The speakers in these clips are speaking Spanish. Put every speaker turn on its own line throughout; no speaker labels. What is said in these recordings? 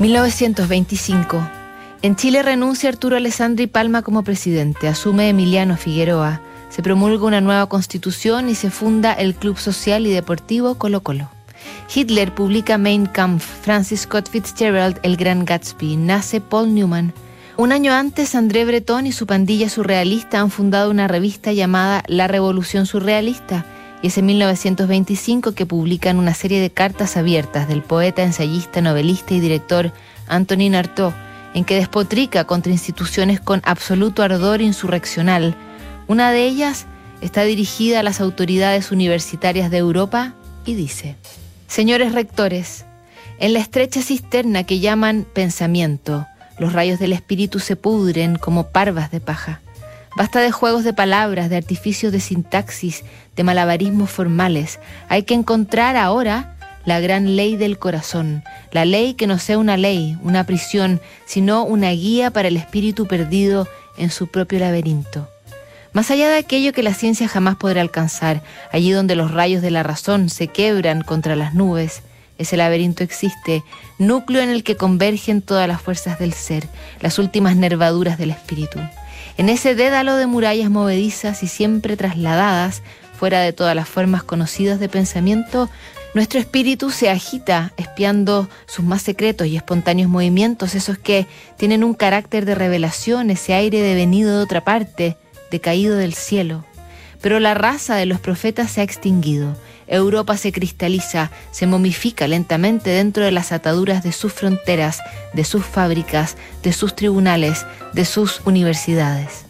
1925. En Chile renuncia Arturo Alessandri Palma como presidente, asume Emiliano Figueroa, se promulga una nueva constitución y se funda el Club Social y Deportivo Colo Colo. Hitler publica Mein Kampf, Francis Scott Fitzgerald, El Gran Gatsby, nace Paul Newman. Un año antes, André Breton y su pandilla surrealista han fundado una revista llamada La Revolución Surrealista, y es en 1925 que publican una serie de cartas abiertas del poeta, ensayista, novelista y director Antonin Artaud, en que despotrica contra instituciones con absoluto ardor insurreccional. Una de ellas está dirigida a las autoridades universitarias de Europa y dice, Señores rectores, en la estrecha cisterna que llaman pensamiento, los rayos del espíritu se pudren como parvas de paja. Basta de juegos de palabras, de artificios de sintaxis, de malabarismos formales. Hay que encontrar ahora la gran ley del corazón, la ley que no sea una ley, una prisión, sino una guía para el espíritu perdido en su propio laberinto. Más allá de aquello que la ciencia jamás podrá alcanzar, allí donde los rayos de la razón se quebran contra las nubes, ese laberinto existe, núcleo en el que convergen todas las fuerzas del ser, las últimas nervaduras del espíritu. En ese dédalo de murallas movedizas y siempre trasladadas, fuera de todas las formas conocidas de pensamiento, nuestro espíritu se agita espiando sus más secretos y espontáneos movimientos, esos que tienen un carácter de revelación, ese aire devenido de otra parte, decaído del cielo. Pero la raza de los profetas se ha extinguido. Europa se cristaliza, se momifica lentamente dentro de las ataduras de sus fronteras, de sus fábricas, de sus tribunales, de sus universidades.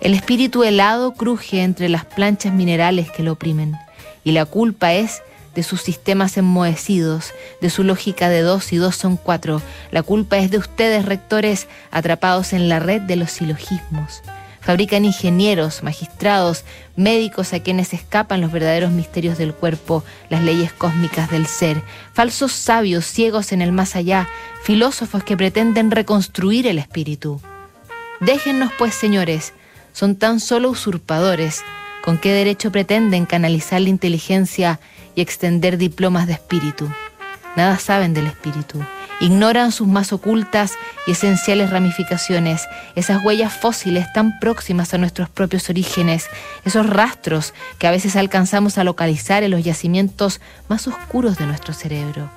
El espíritu helado cruje entre las planchas minerales que lo oprimen, y la culpa es de sus sistemas enmohecidos, de su lógica de dos y dos son cuatro. La culpa es de ustedes, rectores, atrapados en la red de los silogismos. Fabrican ingenieros, magistrados, médicos a quienes escapan los verdaderos misterios del cuerpo, las leyes cósmicas del ser, falsos sabios ciegos en el más allá, filósofos que pretenden reconstruir el espíritu. Déjennos pues, señores, son tan solo usurpadores, ¿con qué derecho pretenden canalizar la inteligencia y extender diplomas de espíritu? Nada saben del espíritu Ignoran sus más ocultas y esenciales ramificaciones, esas huellas fósiles tan próximas a nuestros propios orígenes, esos rastros que a veces alcanzamos a localizar en los yacimientos más oscuros de nuestro cerebro.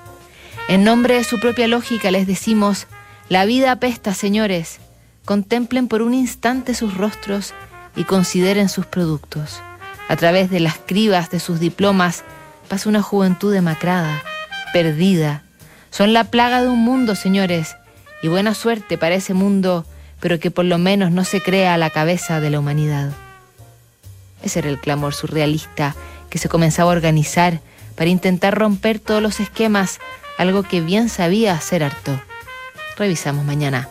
En nombre de su propia lógica les decimos, la vida apesta, señores. Contemplen por un instante sus rostros y consideren sus productos. A través de las cribas de sus diplomas pasa una juventud demacrada, perdida, son la plaga de un mundo, señores, y buena suerte para ese mundo, pero que por lo menos no se crea a la cabeza de la humanidad. Ese era el clamor surrealista que se comenzaba a organizar para intentar romper todos los esquemas, algo que bien sabía hacer harto. Revisamos mañana.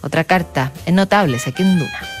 Otra carta en Notables aquí en Duna.